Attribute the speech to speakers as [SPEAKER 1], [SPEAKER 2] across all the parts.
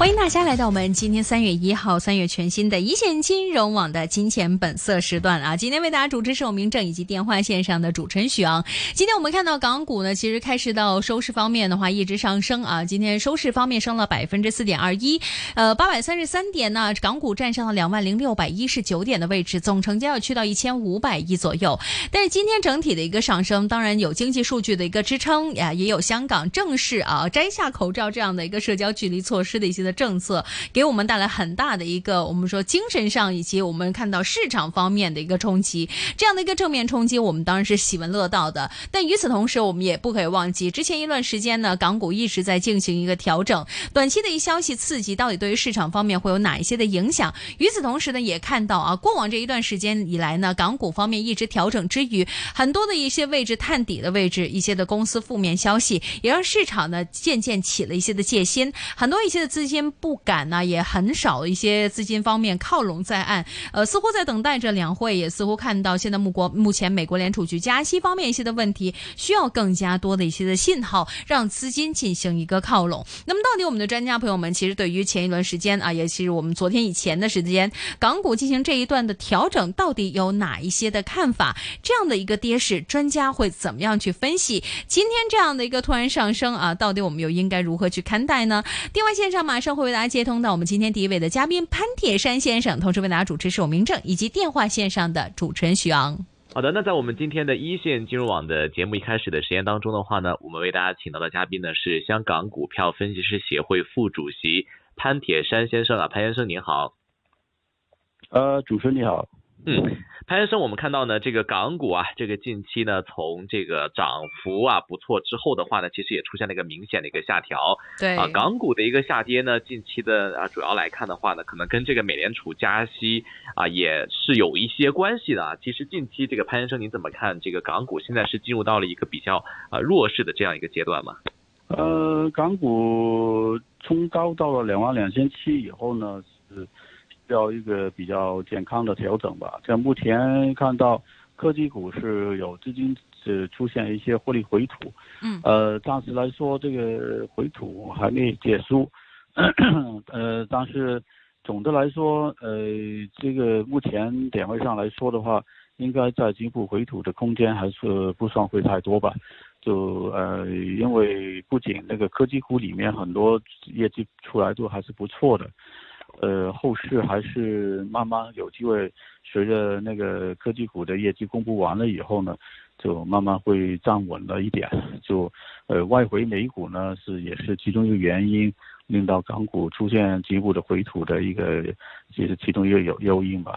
[SPEAKER 1] 欢迎大家来到我们今天三月一号，三月全新的一线金融网的金钱本色时段啊！今天为大家主持是我明正以及电话线上的主持人许昂。今天我们看到港股呢，其实开始到收市方面的话，一直上升啊。今天收市方面升了百分之四点二一，呃，八百三十三点呢，港股站上了两万零六百一十九点的位置，总成交要去到一千五百亿左右。但是今天整体的一个上升，当然有经济数据的一个支撑呀，也有香港正式啊摘下口罩这样的一个社交距离措施的一些。政策给我们带来很大的一个，我们说精神上以及我们看到市场方面的一个冲击，这样的一个正面冲击，我们当然是喜闻乐道的。但与此同时，我们也不可以忘记，之前一段时间呢，港股一直在进行一个调整，短期的一消息刺激，到底对于市场方面会有哪一些的影响？与此同时呢，也看到啊，过往这一段时间以来呢，港股方面一直调整之余，很多的一些位置探底的位置，一些的公司负面消息，也让市场呢渐渐起了一些的戒心，很多一些的资金。不敢呢，也很少一些资金方面靠拢在岸，呃，似乎在等待着两会，也似乎看到现在目国目前美国联储局加息方面一些的问题，需要更加多的一些的信号，让资金进行一个靠拢。那么，到底我们的专家朋友们其实对于前一轮时间啊，也其实我们昨天以前的时间，港股进行这一段的调整，到底有哪一些的看法？这样的一个跌势，专家会怎么样去分析？今天这样的一个突然上升啊，到底我们又应该如何去看待呢？电话线上马上会。为大家接通到我们今天第一位的嘉宾潘铁山先生，同时为大家主持是我明正以及电话线上的主持人徐昂。
[SPEAKER 2] 好的，那在我们今天的一线金融网的节目一开始的时间当中的话呢，我们为大家请到的嘉宾呢是香港股票分析师协会副主席潘铁山先生啊，潘先生您好。
[SPEAKER 3] 呃，主持人你好。
[SPEAKER 2] 嗯，潘先生，我们看到呢，这个港股啊，这个近期呢，从这个涨幅啊不错之后的话呢，其实也出现了一个明显的一个下调。
[SPEAKER 1] 对
[SPEAKER 2] 啊，港股的一个下跌呢，近期的啊主要来看的话呢，可能跟这个美联储加息啊也是有一些关系的啊。其实近期这个潘先生，您怎么看这个港股现在是进入到了一个比较啊弱势的这样一个阶段吗？
[SPEAKER 3] 呃，港股冲高到了两万两千七以后呢是。要一个比较健康的调整吧。像目前看到科技股是有资金是出现一些获利回吐，
[SPEAKER 1] 嗯，
[SPEAKER 3] 呃，暂时来说这个回吐还没结束，呃，但是总的来说，呃，这个目前点位上来说的话，应该在进一步回吐的空间还是不算会太多吧。就呃，因为不仅那个科技股里面很多业绩出来都还是不错的。呃，后市还是慢慢有机会，随着那个科技股的业绩公布完了以后呢，就慢慢会站稳了一点。就呃，外回美股呢是也是其中一个原因，令到港股出现进一步的回吐的一个，也是其中一个有诱因吧。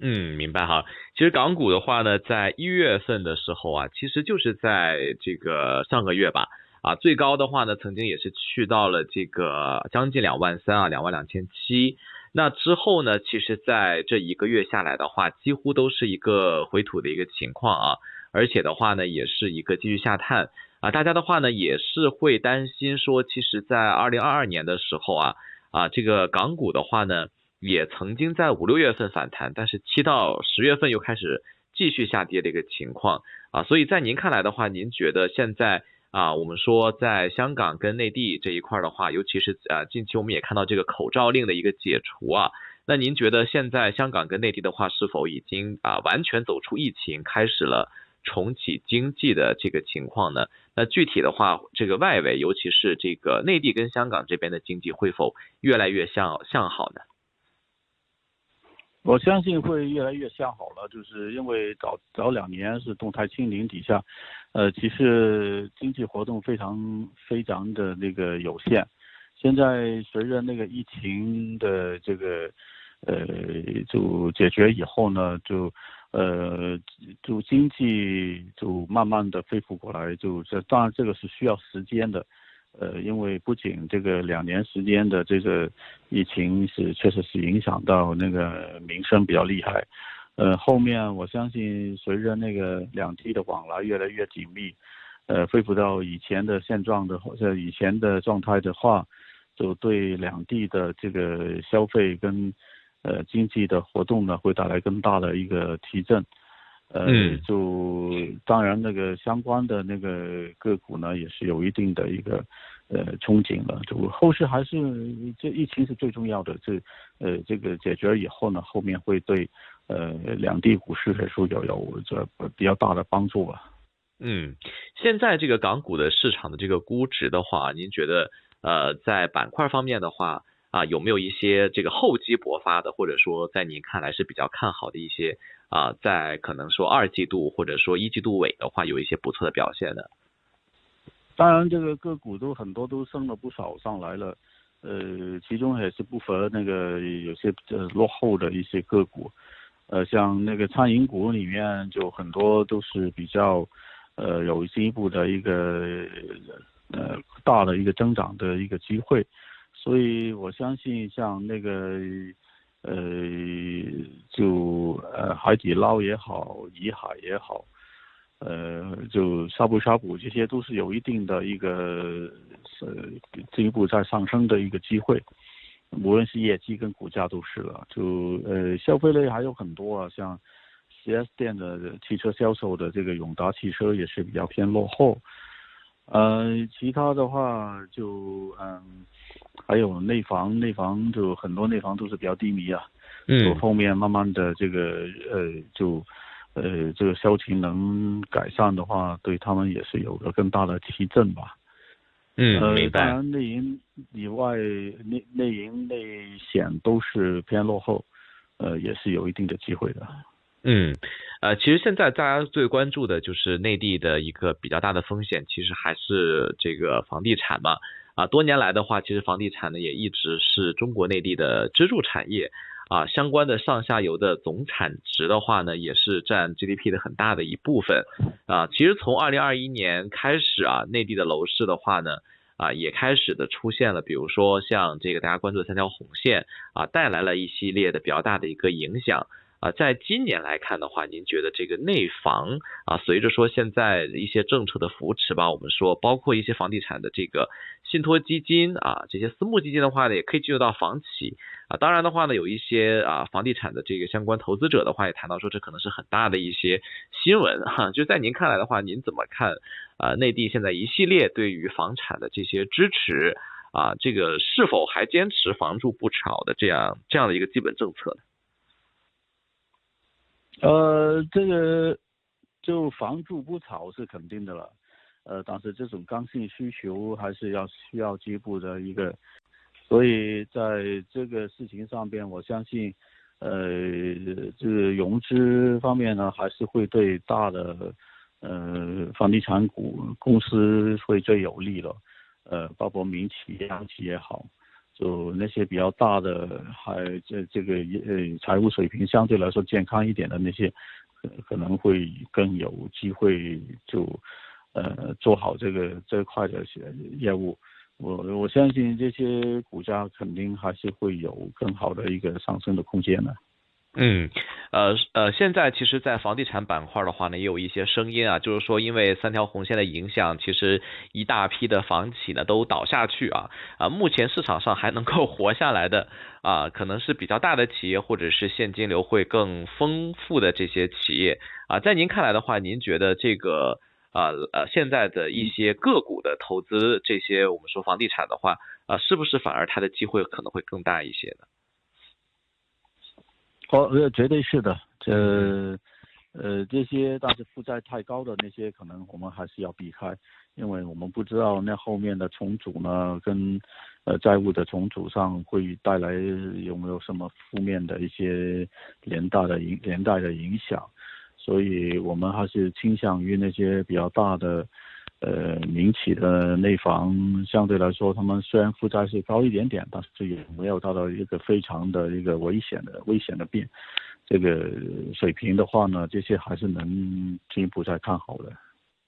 [SPEAKER 2] 嗯，明白哈。其实港股的话呢，在一月份的时候啊，其实就是在这个上个月吧。啊，最高的话呢，曾经也是去到了这个将近两万三啊，两万两千七。那之后呢，其实在这一个月下来的话，几乎都是一个回吐的一个情况啊，而且的话呢，也是一个继续下探啊。大家的话呢，也是会担心说，其实，在二零二二年的时候啊，啊，这个港股的话呢，也曾经在五六月份反弹，但是七到十月份又开始继续下跌的一个情况啊。所以在您看来的话，您觉得现在？啊，我们说在香港跟内地这一块的话，尤其是呃近期我们也看到这个口罩令的一个解除啊，那您觉得现在香港跟内地的话，是否已经啊完全走出疫情，开始了重启经济的这个情况呢？那具体的话，这个外围，尤其是这个内地跟香港这边的经济，会否越来越向向好呢？
[SPEAKER 3] 我相信会越来越向好了，就是因为早早两年是动态清零底下，呃，其实经济活动非常非常的那个有限。现在随着那个疫情的这个呃就解决以后呢，就呃就经济就慢慢的恢复过来，就这当然这个是需要时间的。呃，因为不仅这个两年时间的这个疫情是确实是影响到那个民生比较厉害，呃，后面我相信随着那个两地的往来越来越紧密，呃，恢复到以前的现状的或者以前的状态的话，就对两地的这个消费跟呃经济的活动呢会带来更大的一个提振。呃，就当然那个相关的那个个股呢，也是有一定的一个呃憧憬了。就后市还是这疫情是最重要的，这呃这个解决以后呢，后面会对呃两地股市来说有有这比较大的帮助吧。
[SPEAKER 2] 嗯，现在这个港股的市场的这个估值的话，您觉得呃在板块方面的话啊有没有一些这个厚积薄发的，或者说在您看来是比较看好的一些啊在可能说二季度或者说一季度尾的话有一些不错的表现的？
[SPEAKER 3] 当然，这个个股都很多都升了不少上来了，呃，其中也是不乏那个有些呃落后的一些个股，呃，像那个餐饮股里面就很多都是比较。呃，有进一步的一个呃大的一个增长的一个机会，所以我相信像那个呃就呃海底捞也好，怡海也好，呃就呷哺呷哺这些都是有一定的一个呃进一步在上升的一个机会，无论是业绩跟股价都是了，就呃消费类还有很多啊，像。4S 店的汽车销售的这个永达汽车也是比较偏落后，呃，其他的话就嗯，还有内房，内房就很多内房都是比较低迷啊，
[SPEAKER 2] 嗯，就
[SPEAKER 3] 后面慢慢的这个呃就呃这个销情能改善的话，对他们也是有个更大的提振吧，
[SPEAKER 2] 嗯，明白。
[SPEAKER 3] 当然内银以外，内内银内险都是偏落后，呃，也是有一定的机会的。
[SPEAKER 2] 嗯，呃，其实现在大家最关注的就是内地的一个比较大的风险，其实还是这个房地产嘛。啊，多年来的话，其实房地产呢也一直是中国内地的支柱产业。啊，相关的上下游的总产值的话呢，也是占 GDP 的很大的一部分。啊，其实从二零二一年开始啊，内地的楼市的话呢，啊，也开始的出现了，比如说像这个大家关注的三条红线啊，带来了一系列的比较大的一个影响。啊，在今年来看的话，您觉得这个内房啊，随着说现在一些政策的扶持吧，我们说包括一些房地产的这个信托基金啊，这些私募基金的话呢，也可以进入到房企啊。当然的话呢，有一些啊房地产的这个相关投资者的话，也谈到说这可能是很大的一些新闻哈。就在您看来的话，您怎么看啊？内地现在一系列对于房产的这些支持啊，这个是否还坚持房住不炒的这样这样的一个基本政策呢？
[SPEAKER 3] 呃，这个就房住不炒是肯定的了，呃，但是这种刚性需求还是要需要进一步的一个，所以在这个事情上边，我相信，呃，这个融资方面呢，还是会对大的呃房地产股公司会最有利了，呃，包括民企、央企也好。就那些比较大的，还这这个呃财务水平相对来说健康一点的那些，可能会更有机会就，呃做好这个这块的业务。我我相信这些股价肯定还是会有更好的一个上升的空间的。
[SPEAKER 2] 嗯，呃呃，现在其实，在房地产板块的话呢，也有一些声音啊，就是说，因为三条红线的影响，其实一大批的房企呢都倒下去啊啊，目前市场上还能够活下来的啊，可能是比较大的企业，或者是现金流会更丰富的这些企业啊，在您看来的话，您觉得这个啊呃现在的一些个股的投资，这些我们说房地产的话啊，是不是反而它的机会可能会更大一些呢？
[SPEAKER 3] 哦，呃，绝对是的，这，呃，这些但是负债太高的那些，可能我们还是要避开，因为我们不知道那后面的重组呢，跟，呃，债务的重组上会带来有没有什么负面的一些连带的影连带的影响，所以我们还是倾向于那些比较大的。呃，民企的内房相对来说，他们虽然负债是高一点点，但是这也没有达到一个非常的一个危险的危险的变这个水平的话呢，这些还是能进一步再看好的。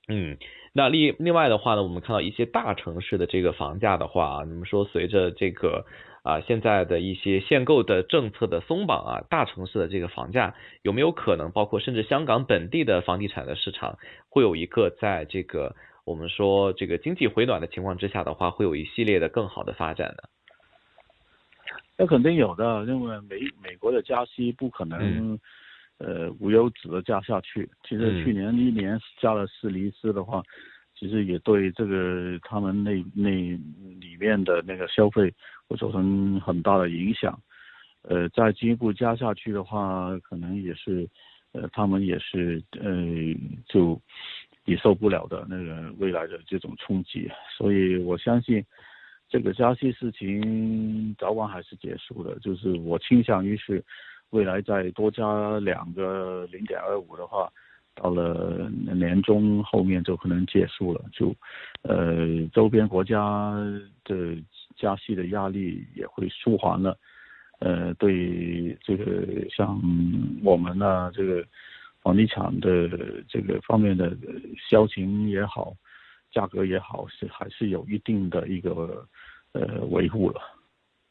[SPEAKER 2] 嗯，那另另外的话呢，我们看到一些大城市的这个房价的话，你们说随着这个啊现在的一些限购的政策的松绑啊，大城市的这个房价有没有可能，包括甚至香港本地的房地产的市场，会有一个在这个。我们说这个经济回暖的情况之下的话，会有一系列的更好的发展呢。
[SPEAKER 3] 那肯定有的，因为美美国的加息不可能，呃无休止的加下去。其实去年一年加了四厘四的话，其实也对这个他们那那里面的那个消费会造成很大的影响。呃，再进一步加下去的话，可能也是，呃，他们也是呃就抵受不了的那个未来的这种冲击。所以我相信这个加息事情早晚还是结束的。就是我倾向于是未来再多加两个零点二五的话。到了年中后面就可能结束了，就，呃，周边国家的加息的压力也会舒缓了，呃，对这个像我们呢，这个房地产的这个方面的销情也好，价格也好，是还是有一定的一个呃维护了。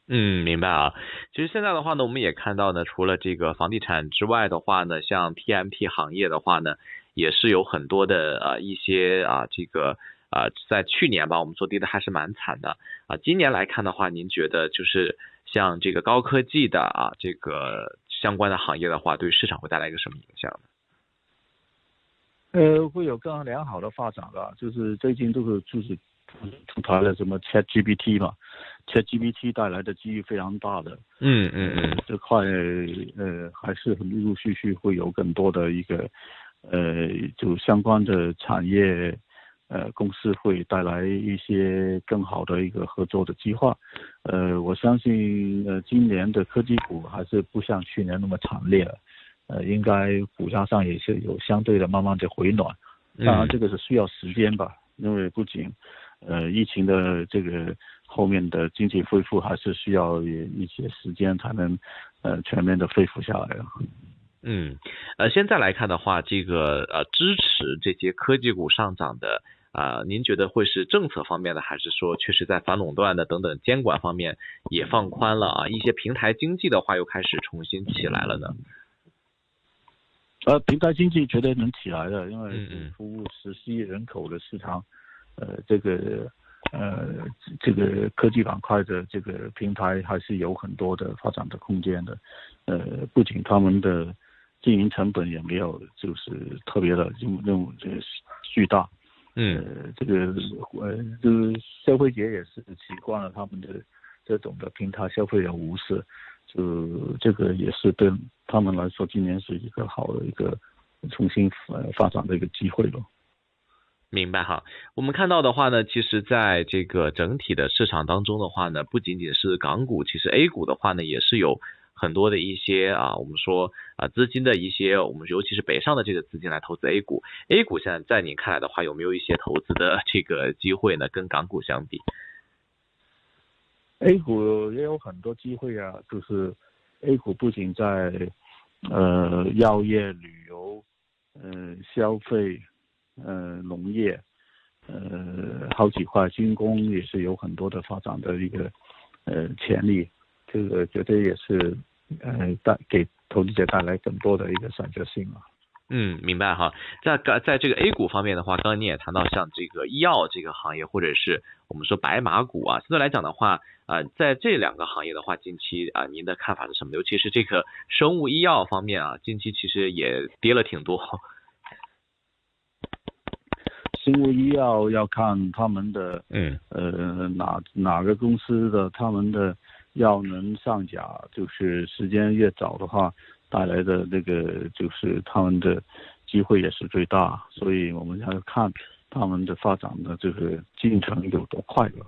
[SPEAKER 2] 嗯，明白啊。其实现在的话呢，我们也看到呢，除了这个房地产之外的话呢，像 TMT 行业的话呢，也是有很多的呃一些啊这个啊在去年吧，我们做跌的还是蛮惨的啊。今年来看的话，您觉得就是像这个高科技的啊这个相关的行业的话，对市场会带来一个什么影响呢？
[SPEAKER 3] 呃，会有更良好的发展吧。就是最近都是就是出台了什么 ChatGPT 嘛。ChatGPT 带来的机遇非常大的，
[SPEAKER 2] 嗯嗯嗯，
[SPEAKER 3] 这块呃还是陆陆续续会有更多的一个呃就相关的产业呃公司会带来一些更好的一个合作的计划，呃我相信呃今年的科技股还是不像去年那么惨烈了，呃应该股价上也是有相对的慢慢的回暖，当然这个是需要时间吧，因为不仅呃疫情的这个。后面的经济恢复还是需要一些时间才能，呃，全面的恢复下来了。
[SPEAKER 2] 嗯，呃，现在来看的话，这个呃支持这些科技股上涨的啊，您觉得会是政策方面的，还是说确实在反垄断的等等监管方面也放宽了啊？一些平台经济的话又开始重新起来了呢？
[SPEAKER 3] 呃，平台经济绝对能起来的，因为服务十七亿人口的市场，呃，这个。呃，这个科技板块的这个平台还是有很多的发展的空间的。呃，不仅他们的经营成本也没有就是特别的这么那种这个巨大。
[SPEAKER 2] 嗯。
[SPEAKER 3] 这个呃，就是消费者也是习惯了他们的这种的平台消费的模式，就这个也是对他们来说，今年是一个好的一个重新呃发展的一个机会了。
[SPEAKER 2] 明白哈，我们看到的话呢，其实在这个整体的市场当中的话呢，不仅仅是港股，其实 A 股的话呢，也是有很多的一些啊，我们说啊资金的一些，我们尤其是北上的这个资金来投资 A 股。A 股现在在您看来的话，有没有一些投资的这个机会呢？跟港股相比
[SPEAKER 3] ，A 股也有很多机会啊，就是 A 股不仅在呃药业、旅游、嗯消费。呃，农业，呃，好几块军工也是有很多的发展的一个呃潜力，这个绝对也是呃带给投资者带来更多的一个选择性啊。
[SPEAKER 2] 嗯，明白哈。在在这个 A 股方面的话，刚刚你也谈到像这个医药这个行业，或者是我们说白马股啊，相对来讲的话，啊，在这两个行业的话，近期啊，您的看法是什么？尤其是这个生物医药方面啊，近期其实也跌了挺多。
[SPEAKER 3] 生物医药要看他们的，
[SPEAKER 2] 嗯，
[SPEAKER 3] 呃，哪哪个公司的他们的药能上架，就是时间越早的话，带来的那个就是他们的机会也是最大，所以我们要看他们的发展的这个进程有多快了。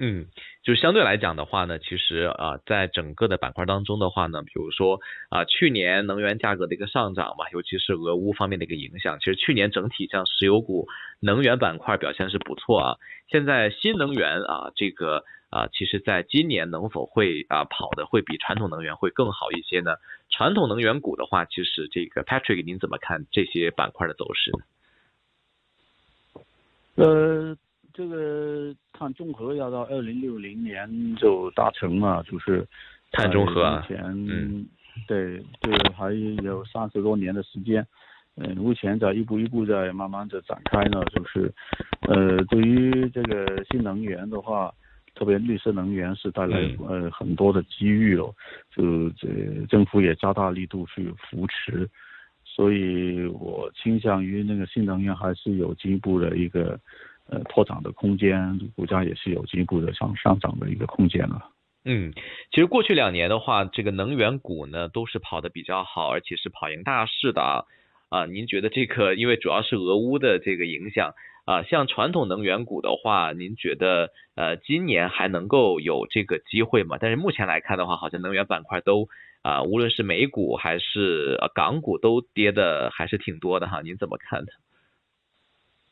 [SPEAKER 2] 嗯，就相对来讲的话呢，其实啊，在整个的板块当中的话呢，比如说啊，去年能源价格的一个上涨嘛，尤其是俄乌方面的一个影响，其实去年整体像石油股、能源板块表现是不错啊。现在新能源啊，这个啊，其实在今年能否会啊跑的会比传统能源会更好一些呢？传统能源股的话，其实这个 Patrick 您怎么看这些板块的走势呢？
[SPEAKER 3] 呃。这个碳中和要到二零六零年就达成了，就是
[SPEAKER 2] 碳中和
[SPEAKER 3] 目前，对，对还有三十多年的时间，嗯，目前在一步一步在慢慢的展开呢，就是，呃，对于这个新能源的话，特别绿色能源是带来呃很多的机遇哦，就这政府也加大力度去扶持。所以我倾向于那个新能源还是有进一步的一个呃拓展的空间，股价也是有进一步的上上涨的一个空间了。
[SPEAKER 2] 嗯，其实过去两年的话，这个能源股呢都是跑得比较好，而且是跑赢大市的啊。啊，您觉得这个因为主要是俄乌的这个影响啊，像传统能源股的话，您觉得呃今年还能够有这个机会吗？但是目前来看的话，好像能源板块都啊，无论是美股还是港股都跌的还是挺多的哈，您怎么看的？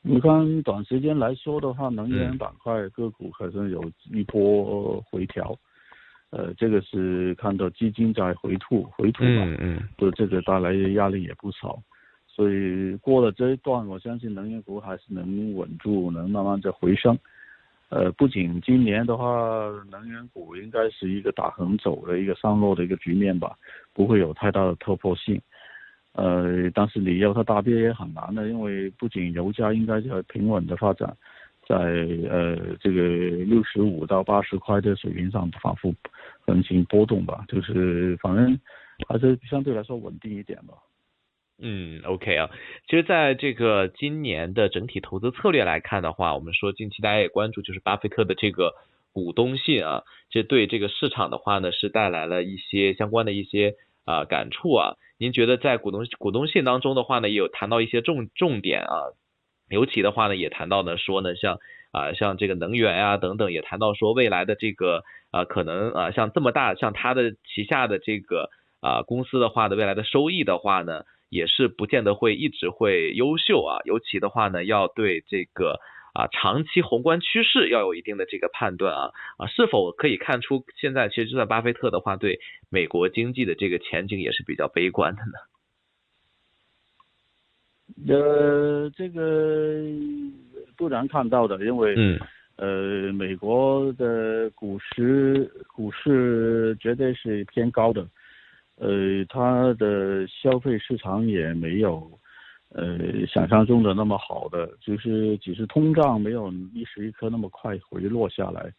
[SPEAKER 3] 你看短时间来说的话，能源板块个股可是有一波回调，呃，这个是看到基金在回吐回吐嘛，
[SPEAKER 2] 嗯嗯，
[SPEAKER 3] 对这个带来的压力也不少。所以过了这一段，我相信能源股还是能稳住，能慢慢的回升。呃，不仅今年的话，能源股应该是一个打横走的一个上落的一个局面吧，不会有太大的突破性。呃，但是你要它大跌也很难的，因为不仅油价应该要平稳的发展，在呃这个六十五到八十块的水平上反复横行波动吧，就是反正还是相对来说稳定一点吧。
[SPEAKER 2] 嗯，OK 啊，其实在这个今年的整体投资策略来看的话，我们说近期大家也关注就是巴菲特的这个股东信啊，这对这个市场的话呢是带来了一些相关的一些啊感触啊。您觉得在股东股东信当中的话呢，也有谈到一些重重点啊，尤其的话呢也谈到呢说呢像啊像这个能源啊等等，也谈到说未来的这个啊可能啊像这么大像他的旗下的这个啊公司的话的未来的收益的话呢。也是不见得会一直会优秀啊，尤其的话呢，要对这个啊长期宏观趋势要有一定的这个判断啊啊，是否可以看出现在其实就算巴菲特的话，对美国经济的这个前景也是比较悲观的呢？
[SPEAKER 3] 呃，这个不难看到的，因为
[SPEAKER 2] 嗯
[SPEAKER 3] 呃美国的股市股市绝对是偏高的。呃，它的消费市场也没有，呃，想象中的那么好的，就是只是通胀没有一时一刻那么快回落下来，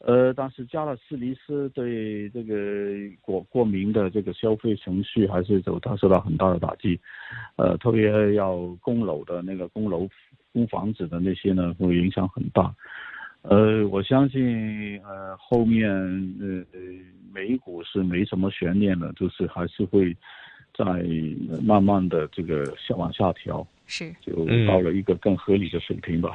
[SPEAKER 3] 呃，但是加了斯尼斯对这个国国民的这个消费程序还是受它受到很大的打击，呃，特别要供楼的那个供楼供房子的那些呢，会影响很大。呃，我相信，呃，后面呃，呃，美股是没什么悬念的，就是还是会在慢慢的这个下往下调，
[SPEAKER 1] 是，
[SPEAKER 3] 就到了一个更合理的水平吧。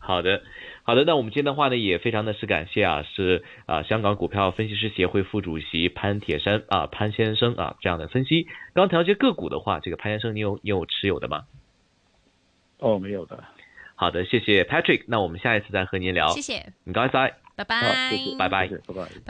[SPEAKER 2] 好的，好的，那我们今天的话呢，也非常的是感谢啊，是啊，香港股票分析师协会副主席潘铁山啊，潘先生啊这样的分析。刚调节个股的话，这个潘先生，你有你有持有的吗？
[SPEAKER 3] 哦，没有的。
[SPEAKER 2] 好的，谢谢 Patrick，那我们下一次再和您聊。
[SPEAKER 1] 谢谢，
[SPEAKER 2] 唔该晒，
[SPEAKER 1] 拜拜，
[SPEAKER 3] 拜
[SPEAKER 2] 拜。
[SPEAKER 3] 拜拜。